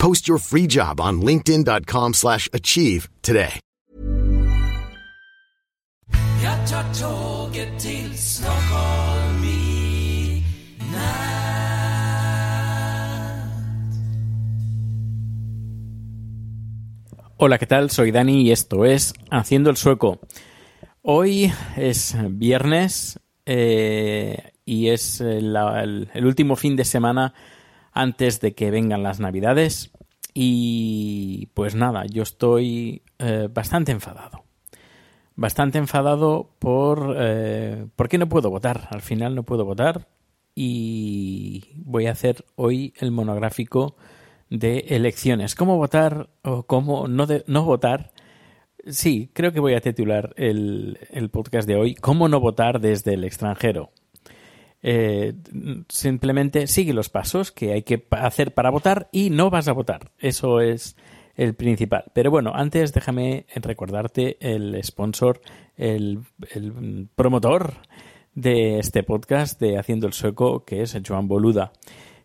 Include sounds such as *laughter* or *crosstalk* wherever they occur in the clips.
Post your free job on linkedin.com slash achieve today. Hola, ¿qué tal? Soy Dani y esto es Haciendo el Sueco. Hoy es viernes eh, y es el, el- el último fin de semana antes de que vengan las navidades y pues nada, yo estoy eh, bastante enfadado. Bastante enfadado por... Eh, ¿Por qué no puedo votar? Al final no puedo votar y voy a hacer hoy el monográfico de elecciones. ¿Cómo votar o cómo no, no votar? Sí, creo que voy a titular el, el podcast de hoy ¿Cómo no votar desde el extranjero? Eh, simplemente sigue los pasos que hay que hacer para votar y no vas a votar. Eso es el principal. Pero bueno, antes déjame recordarte el sponsor, el, el promotor de este podcast de Haciendo el Sueco, que es Joan Boluda.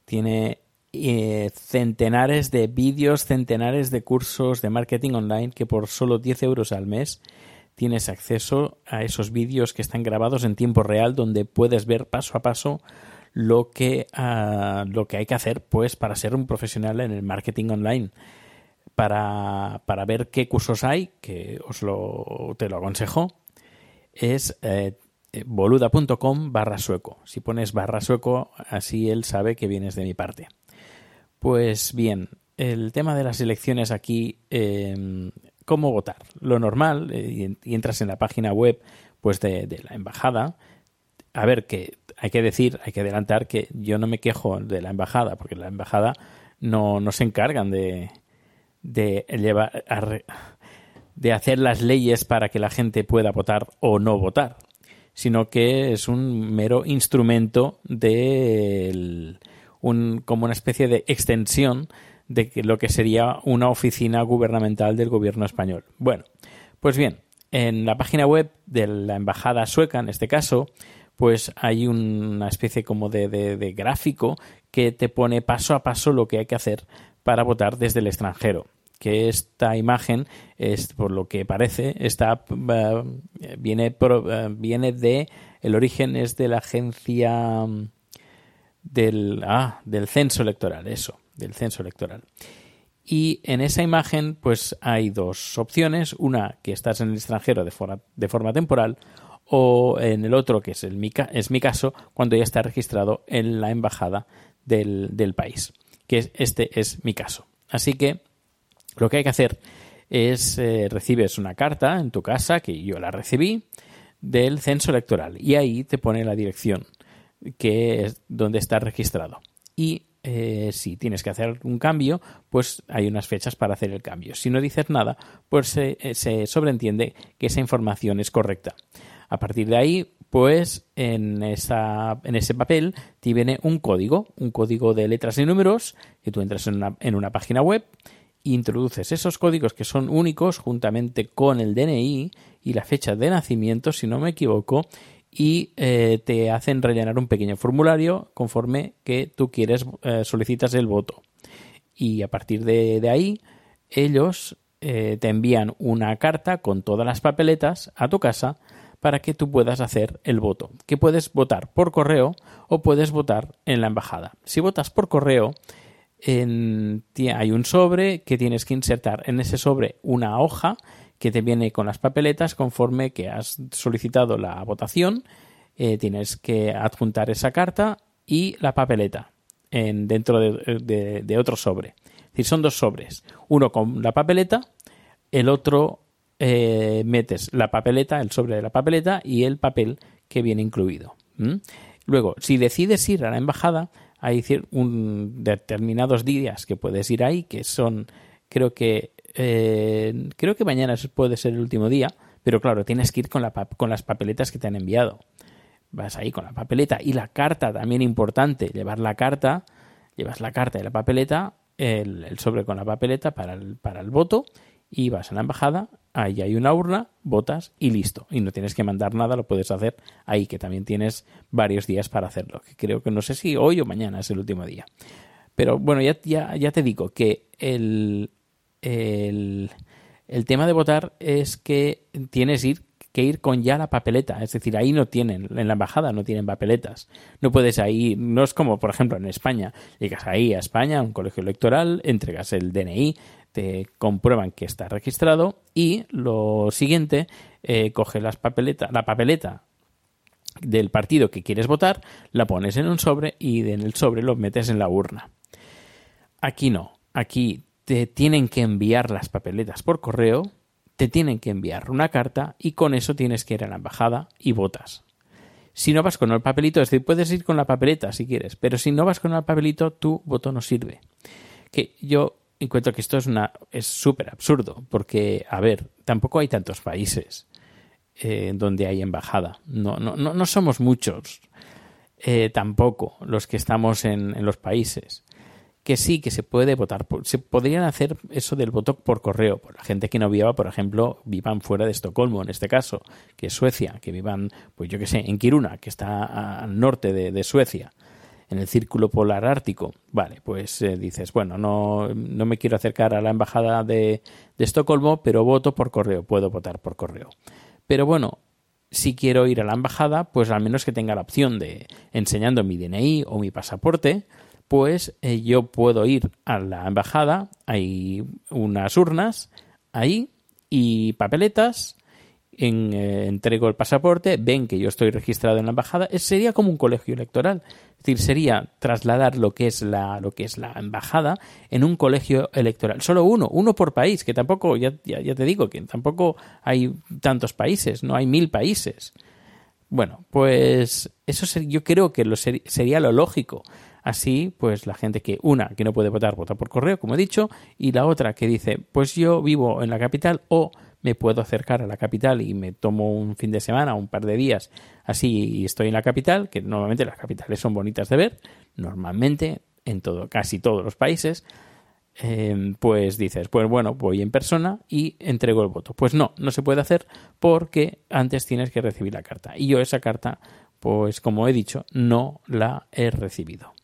Tiene eh, centenares de vídeos, centenares de cursos de marketing online que por solo 10 euros al mes tienes acceso a esos vídeos que están grabados en tiempo real donde puedes ver paso a paso lo que, ah, lo que hay que hacer pues para ser un profesional en el marketing online. Para, para ver qué cursos hay que os lo, te lo aconsejo es eh, boluda.com barra sueco. Si pones barra sueco así él sabe que vienes de mi parte. Pues bien, el tema de las elecciones aquí, eh, ¿cómo votar? Lo normal, eh, y, entras en la página web pues de, la embajada. A ver, que hay que decir, hay que adelantar que yo no me quejo de la embajada, porque la embajada no, no se encargan de, de llevar de hacer las leyes para que la gente pueda votar o no votar, sino que es un mero instrumento de un, como una especie de extensión de lo que sería una oficina gubernamental del gobierno español. Bueno, pues bien, en la página web de la embajada sueca, en este caso, pues hay una especie como de, de- gráfico que te pone paso a paso lo que hay que hacer para votar desde el extranjero que esta imagen es por lo que parece está eh, viene eh, viene de el origen es de la agencia mm, del ah, del censo electoral eso del censo electoral. Y en esa imagen pues hay dos opciones. Una que estás en el extranjero de forma, de forma temporal o en el otro que es el mi, es mi caso cuando ya está registrado en la embajada del, del país que es- este es mi caso. Así que lo que hay que hacer es eh, recibes una carta en tu casa, que yo la recibí, del censo electoral. Y ahí te pone la dirección que es donde está registrado. Y eh, si tienes que hacer un cambio, pues hay unas fechas para hacer el cambio. Si no dices nada, pues se, eh, se sobreentiende que esa información es correcta. A partir de ahí, pues en, esa, en ese papel te viene un código, un código de letras y números, que tú entras en una, en una página web introduces esos códigos que son únicos juntamente con el DNI y la fecha de nacimiento, si no me equivoco, y eh, te hacen rellenar un pequeño formulario conforme que tú quieres, eh, solicitas el voto. Y a partir de, ahí, ellos eh, te envían una carta con todas las papeletas a tu casa para que tú puedas hacer el voto. Que puedes votar por correo o puedes votar en la embajada. Si votas por correo, hay un sobre que tienes que insertar en ese sobre una hoja que te viene con las papeletas conforme que has solicitado la votación. Eh, tienes que adjuntar esa carta y la papeleta en, dentro de, otro sobre. Es decir, son dos sobres. Uno con la papeleta, el otro eh, metes la papeleta, el sobre de la papeleta y el papel que viene incluido. Luego, si decides ir a la embajada, hay un, determinados días que puedes ir ahí, que son, creo que, eh, creo que mañana puede ser el último día, pero claro, tienes que ir con, la, con las papeletas que te han enviado. Vas ahí con la papeleta y la carta, también importante, llevar la carta, llevas la carta y la papeleta, el, sobre con la papeleta para el, para el voto y vas a la embajada, ahí hay una urna, votas y listo. Y no tienes que mandar nada, lo puedes hacer ahí, que también tienes varios días para hacerlo. Que creo que no sé si hoy o mañana es el último día. Pero bueno, ya, ya, ya te digo que el, el, tema de votar es que tienes que ir con ya la papeleta. Es decir, ahí no tienen, en la embajada no tienen papeletas. No puedes ahí, no es como, por ejemplo, en España. Llegas ahí a España, a un colegio electoral, entregas el DNI, te comprueban que está registrado y lo siguiente, eh, coge las papeletas, la papeleta del partido que quieres votar, la pones en un sobre y en el sobre lo metes en la urna. Aquí no, aquí te tienen que enviar las papeletas por correo, te tienen que enviar una carta y con eso tienes que ir a la embajada y votas. Si no vas con el papelito, es decir, puedes ir con la papeleta si quieres, pero si no vas con el papelito, tu voto no sirve. Que yo encuentro que esto es una es súper absurdo porque a ver tampoco hay tantos países eh, donde hay embajada no no no, no somos muchos eh, tampoco los que estamos en, en, los países que sí que se puede votar se podrían hacer eso del voto por correo por la gente que no viva por ejemplo vivan fuera de Estocolmo en este caso que es Suecia que vivan pues yo que sé en Kiruna que está al norte de, de Suecia en el círculo polar ártico. Vale, pues eh, dices, bueno, no, no, me quiero acercar a la embajada de, de Estocolmo, pero voto por correo, puedo votar por correo. Pero bueno, si quiero ir a la embajada, pues al menos que tenga la opción de enseñando mi DNI o mi pasaporte, pues yo puedo ir a la embajada, hay unas urnas ahí y papeletas en, eh, entrego el pasaporte, ven que yo estoy registrado en la embajada, sería como un colegio electoral. Es decir, sería trasladar lo que es la, lo que es la embajada en un colegio electoral. Solo uno, uno por país, que tampoco, ya, ya, te digo, que tampoco hay tantos países, no hay mil países. Bueno, pues eso yo creo que lo sería lo lógico. Así, pues la gente que, una, que no puede votar, vota por correo, como he dicho, y la otra que dice, pues yo vivo en la capital o me puedo acercar a la capital y me tomo un fin de semana, un par de días así y estoy en la capital, que normalmente las capitales son bonitas de ver, normalmente en todo, casi todos los países, em, pues dices, pues bueno, voy en persona y entrego el voto. Pues no, no se puede hacer porque antes tienes que recibir la carta. Y yo esa carta, pues como he dicho, no la he recibido.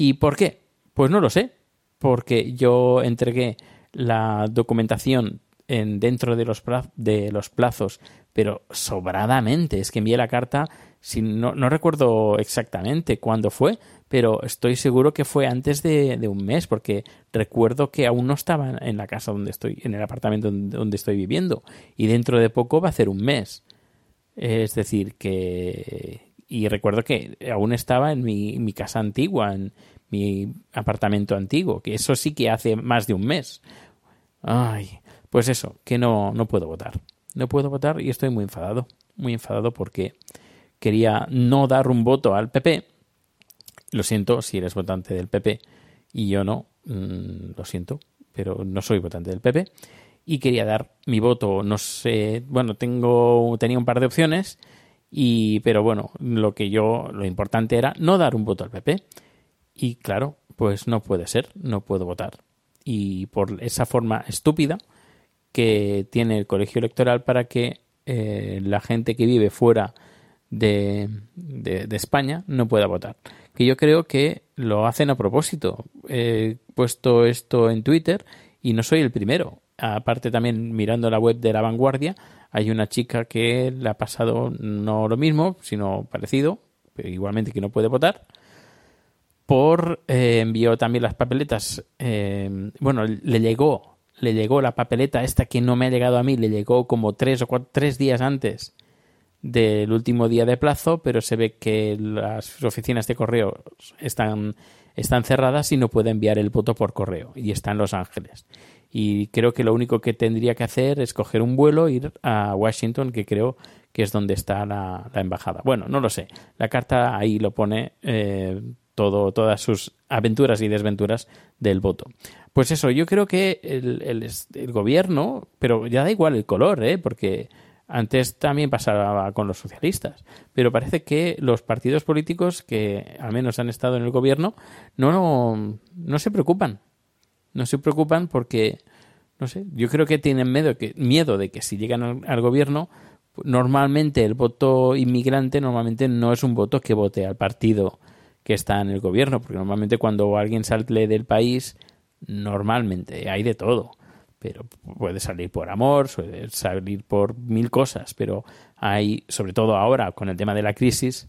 ¿Y por qué? Pues no lo sé, porque yo entregué la documentación en, dentro de los, de los plazos, pero sobradamente. Es que envié la carta, si no, no recuerdo exactamente cuándo fue, pero estoy seguro que fue antes de, de, un mes, porque recuerdo que aún no estaba en la casa donde estoy, en el apartamento donde estoy viviendo, y dentro de poco va a ser un mes. Es decir, que. Y recuerdo que aún estaba en mi, casa antigua, en mi apartamento antiguo, que eso sí que hace más de un mes. Ay, pues eso, que no, no puedo votar. No puedo votar y estoy muy enfadado. Muy enfadado porque quería no dar un voto al PP. Lo siento si eres votante del PP y yo no. Mm, lo siento, pero no soy votante del PP. Y quería dar mi voto, no sé, bueno, tengo, tenía un par de opciones, y, pero bueno, lo que yo, lo importante era no dar un voto al PP. Y claro, pues no puede ser, no puedo votar. Y por esa forma estúpida, que tiene el colegio electoral para que eh, la gente que vive fuera de, de, España no pueda votar. Que yo creo que lo hacen a propósito. He puesto esto en Twitter y no soy el primero. Aparte también mirando la web de la vanguardia, hay una chica que le ha pasado no lo mismo, sino parecido, pero igualmente que no puede votar, por eh, envió también las papeletas, eh, bueno, le llegó, le llegó la papeleta esta que no me ha llegado a mí, le llegó como tres o tres días antes del último día de plazo, pero se ve que las oficinas de correo están, están cerradas y no puede enviar el voto por correo y está en Los Ángeles. Y creo que lo único que tendría que hacer es coger un vuelo ir a Washington, que creo que es donde está la, embajada. Bueno, no lo sé. La carta ahí lo pone eh, todo, todas sus aventuras y desventuras del voto. Pues eso, yo creo que el, el, el gobierno, pero ya da igual el color, ¿eh? porque antes también pasaba con los socialistas, pero parece que los partidos políticos que al menos han estado en el gobierno no, no, se preocupan. No se preocupan porque, no sé, yo creo que tienen miedo, que, miedo de que si llegan al, gobierno, normalmente el voto inmigrante normalmente no es un voto que vote al partido que está en el gobierno, porque normalmente cuando alguien sale del país, normalmente hay de todo pero puede salir por amor, puede salir por mil cosas, pero hay, sobre todo ahora con el tema de la crisis,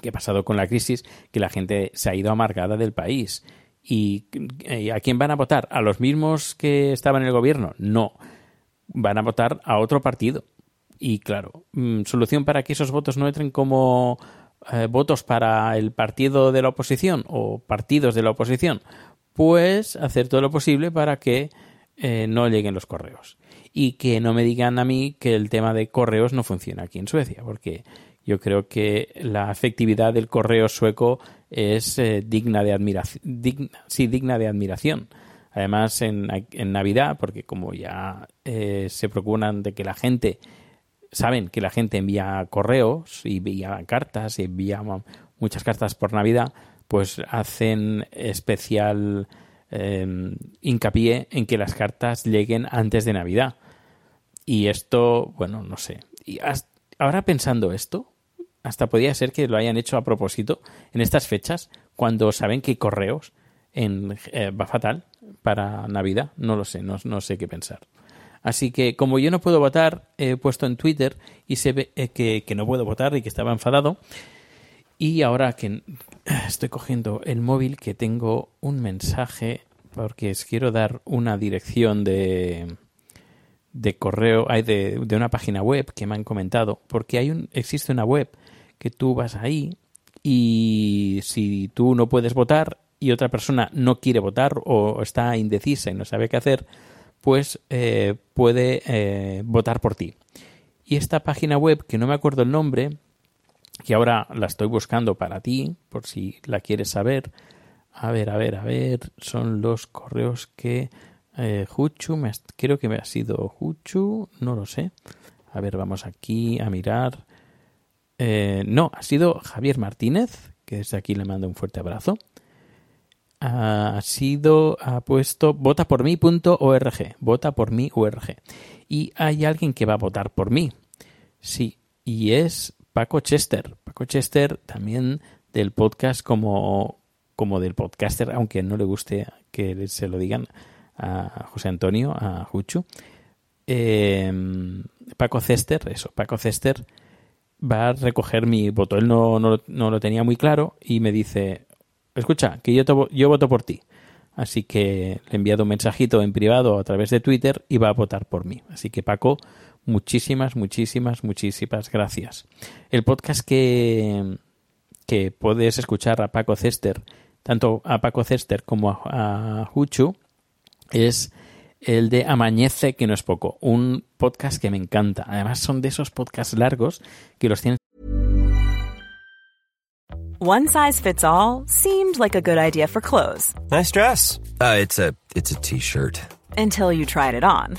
que ha pasado con la crisis, que la gente se ha ido amargada del país. ¿Y a quién van a votar? ¿A los mismos que estaban en el gobierno? No. Van a votar a otro partido. Y claro, mm, solución para que esos votos no entren como eh, votos para el partido de la oposición o partidos de la oposición, pues hacer todo lo posible para que eh, no lleguen los correos. Y que no me digan a mí que el tema de correos no funciona aquí en Suecia, porque yo creo que la efectividad del correo sueco es eh, digna de admiración. sí, digna de admiración. Además, en, Navidad, porque como ya eh, se procuran de que la gente, saben que la gente envía correos y envía cartas y envía muchas cartas por Navidad, pues hacen especial Em, hincapié en que las cartas lleguen antes de Navidad. Y esto, bueno, no sé. Y ahora pensando esto, hasta podría ser que lo hayan hecho a propósito en estas fechas, cuando saben que correos en, eh, va fatal para Navidad. No lo sé, no, sé qué pensar. Así que como yo no puedo votar, he puesto en Twitter y se ve eh, que, que, no puedo votar y que estaba enfadado. Y ahora que estoy cogiendo el móvil, que tengo un mensaje, porque os quiero dar una dirección de, de correo, de, de, una página web que me han comentado, porque hay un, existe una web que tú vas ahí y si tú no puedes votar y otra persona no quiere votar o está indecisa y no sabe qué hacer, pues eh, puede eh, votar por ti. Y esta página web, que no me acuerdo el nombre, que ahora la estoy buscando para ti, por si la quieres saber. A ver, a ver, a ver, son los correos que eh, Juchu, me, creo que me ha sido Juchu, no lo sé. A ver, vamos aquí a mirar. Eh, no, ha sido Javier Martínez, que desde aquí le mando un fuerte abrazo. Ha sido, ha puesto votapormí.org, vota por mí org. Y hay alguien que va a votar por mí. Sí, y es Paco Chester. Paco Chester también del podcast como, como del podcaster, aunque no le guste que se lo digan a José Antonio, a Juchu. Em, Paco Chester, eso, Paco Chester va a recoger mi voto. Él no, no, no, lo tenía muy claro y me dice, escucha, que yo, yo voto por ti. Así que le he enviado un mensajito en privado a través de Twitter y va a votar por mí. Así que Paco, muchísimas, muchísimas, muchísimas gracias. El podcast que, que puedes escuchar a Paco Cester, tanto a Paco Cester como a, a Huchu, es el de Amañece, que no es poco. Un podcast que me encanta. Además, son de esos podcasts largos que los tienen. One size fits all seemed like a good idea for clothes. Nice dress. Uh, it's a it's a t-shirt. Until you tried it on.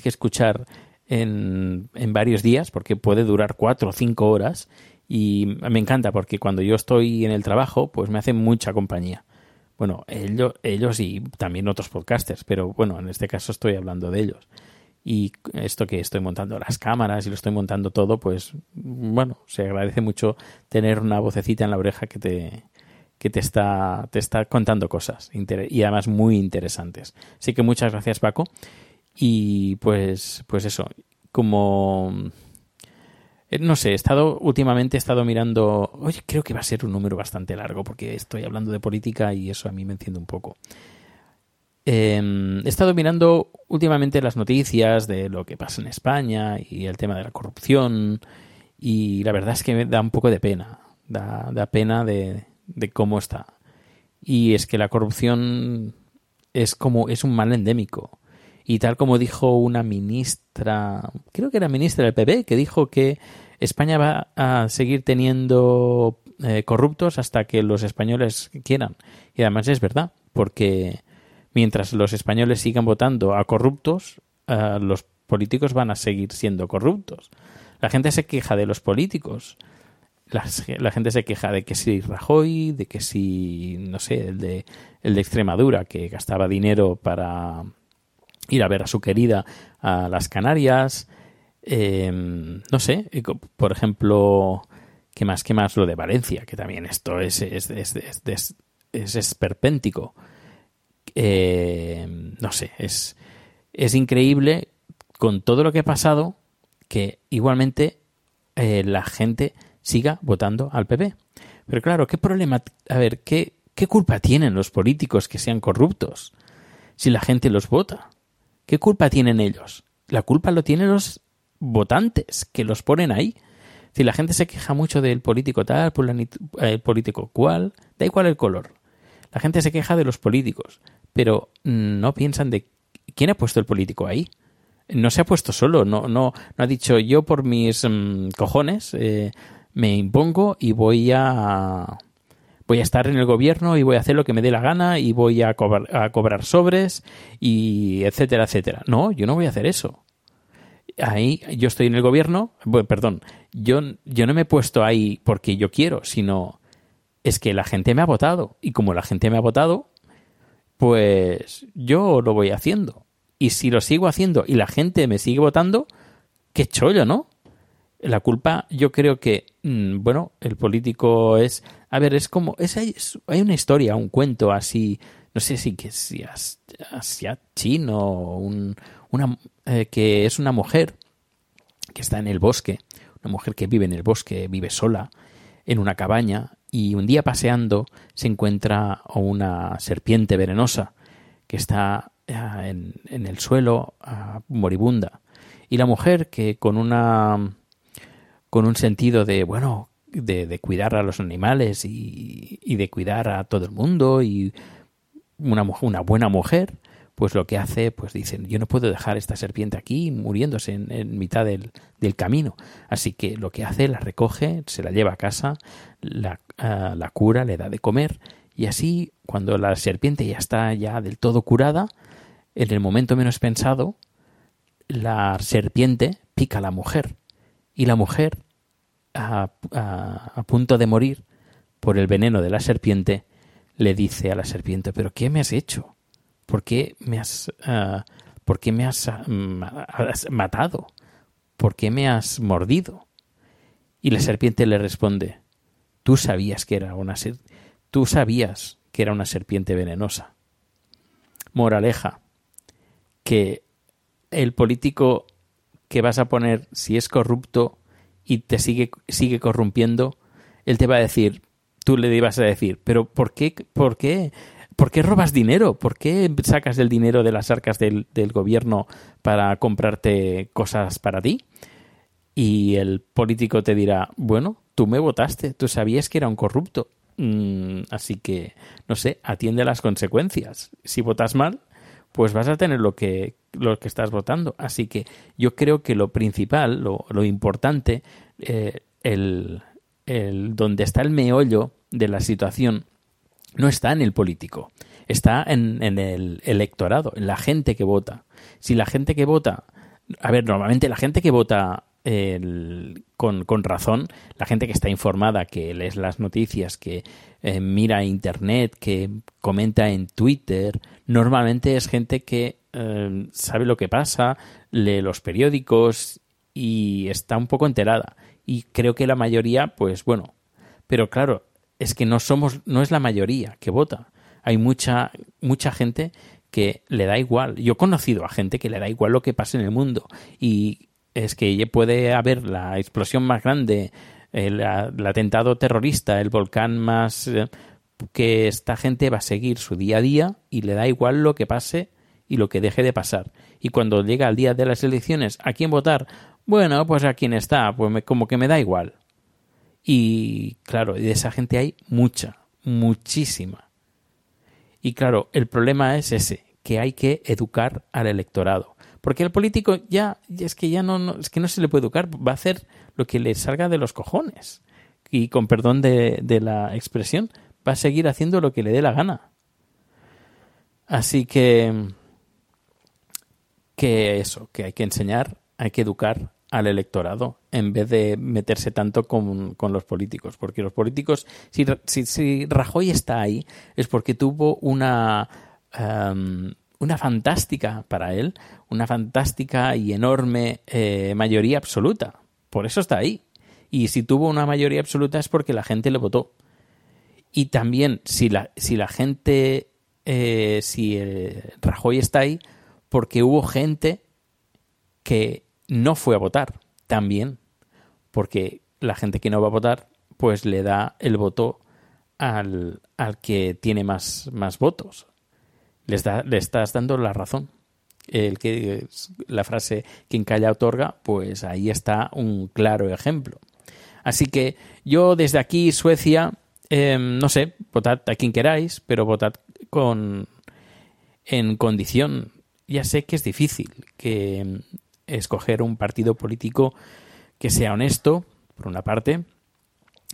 Que escuchar en, en varios días porque puede durar cuatro o cinco horas y me encanta porque cuando yo estoy en el trabajo pues me hacen mucha compañía. Bueno, ellos, ellos y también otros podcasters, pero bueno, en este caso estoy hablando de ellos. Y esto que estoy montando las cámaras y lo estoy montando todo, pues bueno, se agradece mucho tener una vocecita en la oreja que te, que te está, te está contando cosas y además muy interesantes. Así que muchas gracias Paco. Y pues, pues eso, como eh, no sé, he estado últimamente he estado mirando, oye, creo que va a ser un número bastante largo porque estoy hablando de política y eso a mí me enciende un poco. Eh, he estado mirando últimamente las noticias de lo que pasa en España y el tema de la corrupción y la verdad es que me da un poco de pena, da, da pena de, de cómo está. Y es que la corrupción es como es un mal endémico. Y tal como dijo una ministra, creo que era ministra del PP, que dijo que España va a seguir teniendo eh, corruptos hasta que los españoles quieran. Y además es verdad, porque mientras los españoles sigan votando a corruptos, eh, los políticos van a seguir siendo corruptos. La gente se queja de los políticos. La, la gente se queja de que si Rajoy, de que si, no sé, el de, el de Extremadura, que gastaba dinero para ir a ver a su querida a las Canarias. Eh, no sé, por ejemplo, ¿qué más? ¿Qué más? Lo de Valencia, que también esto es, es, es, es, es, es esperpéntico. Eh, no sé, es, es increíble con todo lo que ha pasado que igualmente eh, la gente siga votando al PP. Pero claro, ¿qué problema? A ver, ¿qué, ¿qué culpa tienen los políticos que sean corruptos si la gente los vota? ¿Qué culpa tienen ellos? La culpa lo tienen los votantes que los ponen ahí. Si la gente se queja mucho del político tal, el político cual, da igual el color. La gente se queja de los políticos, pero no piensan de quién ha puesto el político ahí. No se ha puesto solo, no, no, no ha dicho yo por mis mmm, cojones eh, me impongo y voy a voy a estar en el gobierno y voy a hacer lo que me dé la gana y voy a cobrar, a cobrar sobres y etcétera, etcétera. No, yo no voy a hacer eso. Ahí yo estoy en el gobierno, bueno, perdón, yo, yo no me he puesto ahí porque yo quiero, sino es que la gente me ha votado y como la gente me ha votado, pues yo lo voy haciendo. Y si lo sigo haciendo y la gente me sigue votando, qué chollo, ¿no? La culpa, yo creo que, mmm, bueno, el político es, a ver, es como, es, es, hay una historia, un cuento así, no sé si que si asia chino, un, una, eh, que es una mujer que está en el bosque, una mujer que vive en el bosque, vive sola, en una cabaña, y un día paseando se encuentra una serpiente venenosa que está en, en el suelo uh, moribunda. Y la mujer que con una con un sentido de bueno de, de cuidar a los animales y, y, de cuidar a todo el mundo y una, una buena mujer pues lo que hace pues dicen yo no puedo dejar esta serpiente aquí muriéndose en, en mitad del, del, camino así que lo que hace la recoge se la lleva a casa la, uh, la cura le da de comer y así cuando la serpiente ya está ya del todo curada en el momento menos pensado la serpiente pica a la mujer y la mujer a, punto de morir por el veneno de la serpiente le dice a la serpiente pero qué me has hecho ¿por qué me has, ah, ¿por qué me ma- has matado? ¿Por qué me has mordido? Y la serpiente le responde, tú sabías que era una tú sabías que era una serpiente venenosa. Moraleja, que el político que vas a poner, si es corrupto y te sigue, sigue corrompiendo, él te va a decir, tú le vas a decir, pero ¿por qué, por qué, por qué robas dinero? ¿Por qué sacas el dinero de las arcas del, del gobierno para comprarte cosas para ti? Y el político te dirá, bueno, tú me votaste, tú sabías que era un corrupto. Mm, así que, no sé, atiende a las consecuencias. Si votas mal, pues vas a tener lo que, lo que estás votando. Así que yo creo que lo principal, lo, importante, eh, el, el, donde está el meollo de la situación, no está en el político, está en, el electorado, en la gente que vota. Si la gente que vota, a ver, normalmente la gente que vota con, con razón, la gente que está informada, que lees las noticias, que eh, mira internet, que comenta en Twitter, normalmente es gente que eh, sabe lo que pasa, lee los periódicos y está un poco enterada. Y creo que la mayoría, pues bueno, pero claro, es que no somos, no es la mayoría que vota. Hay mucha, mucha gente que le da igual. Yo he conocido a gente que le da igual lo que pase en el mundo. Y es que puede haber la explosión más grande, el, el atentado terrorista, el volcán más eh, que esta gente va a seguir su día a día y le da igual lo que pase y lo que deje de pasar. Y cuando llega el día de las elecciones, ¿a quién votar? Bueno, pues a quién está, pues me- como que me da igual. Y claro, de esa gente hay mucha, muchísima. Y claro, el problema es ese, que hay que educar al electorado. Porque el político ya, es que ya no, no- es que no se le puede educar, va a hacer lo que le salga de los cojones. Y con perdón de la expresión, va a seguir haciendo lo que le dé la gana. Así que, que eso, que hay que enseñar, hay que educar al electorado en vez de meterse tanto con, con los políticos. Porque los políticos, si, si, Rajoy está ahí, es porque tuvo una, em, una fantástica, para él, una fantástica y enorme eh, mayoría absoluta. Por eso está ahí. Y si tuvo una mayoría absoluta es porque la gente le votó. Y también, si la, si la gente, eh, si eh, Rajoy está ahí, porque hubo gente que no fue a votar también, porque la gente que no va a votar, pues le da el voto al, al que tiene más, más votos. Les da, le estás dando la razón. El que la frase quien calla otorga, pues ahí está un claro ejemplo. Así que yo desde aquí, Suecia, eh, no sé, votad a quien queráis, pero votad con en condición. Ya sé que es difícil que mm, escoger un partido político que sea honesto, por una parte,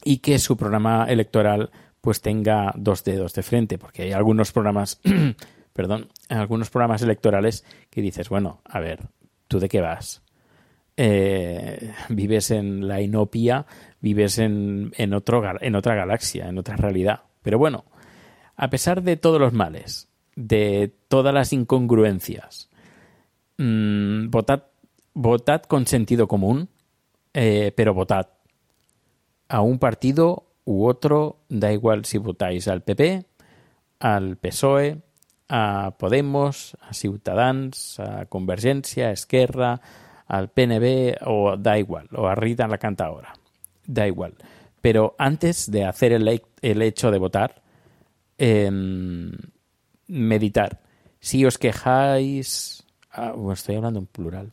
y que su programa electoral pues tenga dos dedos de frente, porque hay algunos programas, *clears throat* perdón, algunos programas electorales que dices, bueno, a ver, ¿tú de qué vas? Eh, vives en la inopia, vives en, en, otro, en otra galaxia, en otra realidad. Pero bueno, a pesar de todos los males, de todas las incongruencias, mm, votad, votad con sentido común, eh, pero votad a un partido u otro, da igual si votáis al PP, al PSOE, a Podemos, a Ciutadans, a Convergencia, a Esquerra, al PNB o da igual, o a Rita la canta ahora, da igual. Pero antes de hacer el, el hecho de votar, em, meditar. Si os quejáis, ah, bueno, estoy hablando en plural.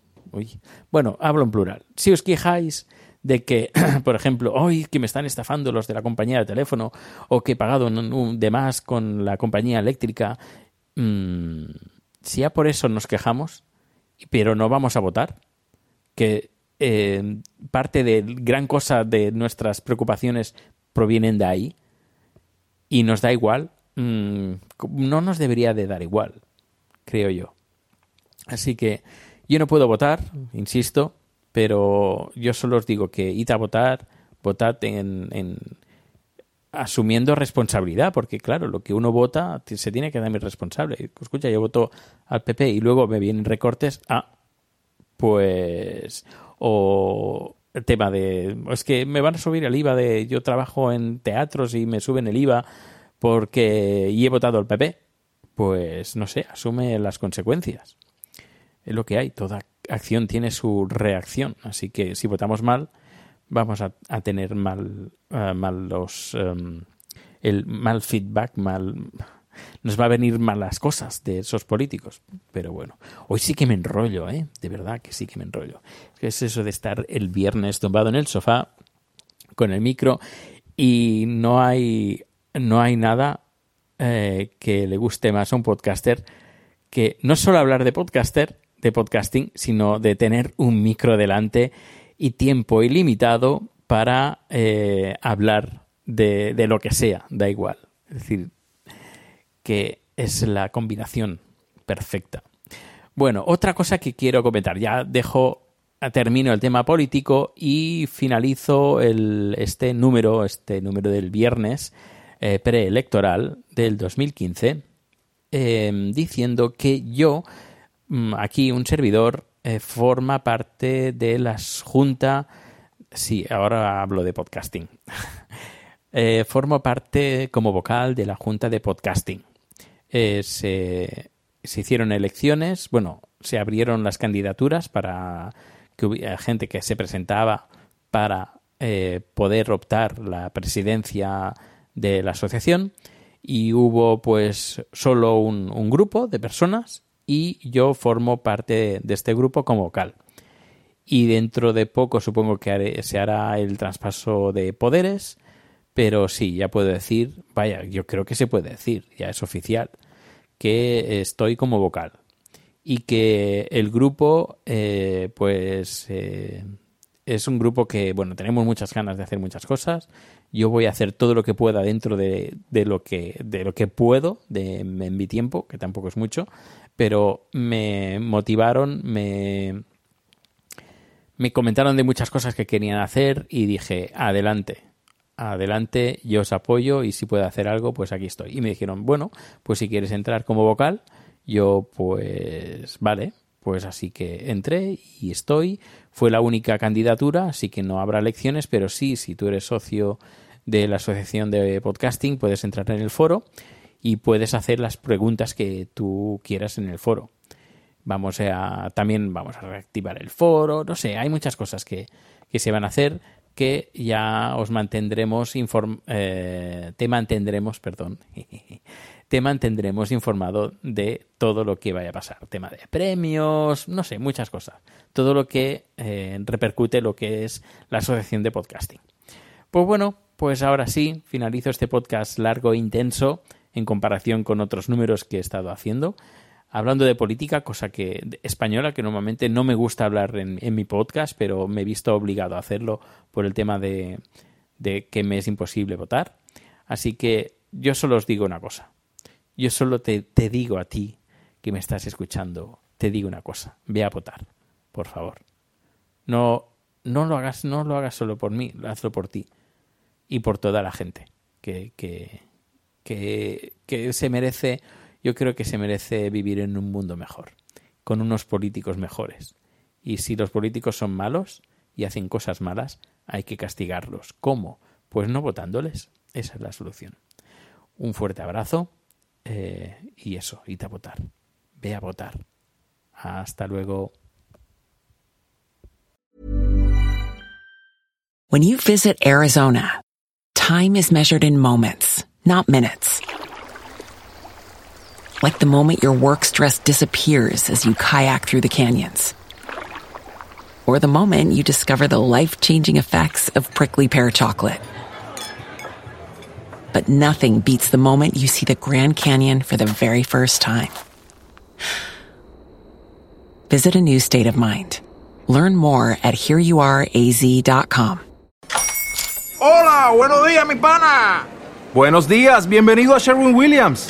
Bueno, hablo en plural. Si os quejáis de que, *clears throat* por ejemplo, hoy que me están estafando los de la compañía de teléfono o que he pagado un- de más con la compañía eléctrica, mm, si ya por eso nos quejamos, pero no vamos a votar, que eh, parte de gran cosa de nuestras preocupaciones provienen de ahí y nos da igual, mm, no nos debería de dar igual, creo yo. Así que yo no puedo votar, insisto, pero yo solo os digo que id a votar, votad en, en, asumiendo responsabilidad, porque claro, lo que uno vota se tiene que dar responsable. Escucha, yo voto al PP y luego me vienen recortes, ah, pues, o el tema de, es que me van a subir el IVA de, yo trabajo en teatros y me suben el IVA porque, y he votado al PP, pues, no sé, asume las consecuencias. Es lo que hay, toda acción tiene su reacción, así que si votamos mal, vamos a, a tener mal, eh, mal los, em, el mal feedback, mal, nos va a venir malas cosas de esos políticos. Pero bueno, hoy sí que me enrollo, ¿eh? De verdad que sí que me enrollo. Es eso de estar el viernes tumbado en el sofá con el micro y no hay, no hay nada eh, que le guste más a un podcaster que no solo hablar de podcaster, de podcasting, sino de tener un micro delante y tiempo ilimitado para eh, hablar de, de lo que sea, da igual. Es decir, que es la combinación perfecta. Bueno, otra cosa que quiero comentar, ya dejo, termino el tema político y finalizo este número, este número del viernes eh, preelectoral del 2015, eh, diciendo que yo, mm, aquí un servidor, eh, forma parte de la junta, sí, ahora hablo de podcasting, *laughs* eh, formo parte como vocal de la junta de podcasting. Eh, se, se hicieron elecciones, bueno, se abrieron las candidaturas para que hubiera gente que se presentaba para eh, poder optar la presidencia de la asociación y hubo pues solo un, un grupo de personas y yo formo parte de este grupo como vocal. Y dentro de poco supongo que se hará el traspaso de poderes, pero sí, ya puedo decir, vaya, yo creo que se puede decir, ya es oficial, que estoy como vocal. Y que el grupo, eh, pues, eh, es un grupo que, bueno, tenemos muchas ganas de hacer muchas cosas. Yo voy a hacer todo lo que pueda dentro de, de lo que de lo que puedo de, en mi tiempo, que tampoco es mucho, pero me motivaron, me me comentaron de muchas cosas que querían hacer y dije, adelante, adelante, yo os apoyo y si puedo hacer algo, pues aquí estoy. Y me dijeron, bueno, pues si quieres entrar como vocal, yo pues vale, pues así que entré y estoy. Fue la única candidatura, así que no habrá elecciones, pero sí, si tú eres socio de la Asociación de Podcasting, puedes entrar en el foro y puedes hacer las preguntas que tú quieras en el foro. Vamos a también vamos a reactivar el foro, no sé, hay muchas cosas que, que se van a hacer que ya os mantendremos inform eh, te mantendremos, perdón, *laughs* te mantendremos informado de todo lo que vaya a pasar, tema de premios, no sé, muchas cosas, todo lo que eh, repercute lo que es la asociación de podcasting. Pues bueno, pues ahora sí, finalizo este podcast largo e intenso en comparación con otros números que he estado haciendo hablando de política, cosa que española, que normalmente no me gusta hablar en, mi podcast, pero me he visto obligado a hacerlo por el tema de, de que me es imposible votar. Así que yo solo os digo una cosa. Yo solo te, te digo a ti que me estás escuchando, te digo una cosa. Ve a votar, por favor. No, no lo hagas, no lo hagas solo por mí, hazlo por ti y por toda la gente que, que, que se merece, yo creo que se merece vivir en un mundo mejor, con unos políticos mejores. Y si los políticos son malos y hacen cosas malas, hay que castigarlos. ¿Cómo? Pues no votándoles. Esa es la solución. Un fuerte abrazo eh, y eso, id a votar. Ve a votar. Hasta luego. When you visit Arizona, time is measured in moments, not minutes. Like the moment your work stress disappears as you kayak through the canyons. Or the moment you discover the life changing effects of prickly pear chocolate. But nothing beats the moment you see the Grand Canyon for the very first time. Visit a new state of mind. Learn more at hereyouareaz.com. Hola, buenos días, mi pana. Buenos días, bienvenido a Sherwin Williams.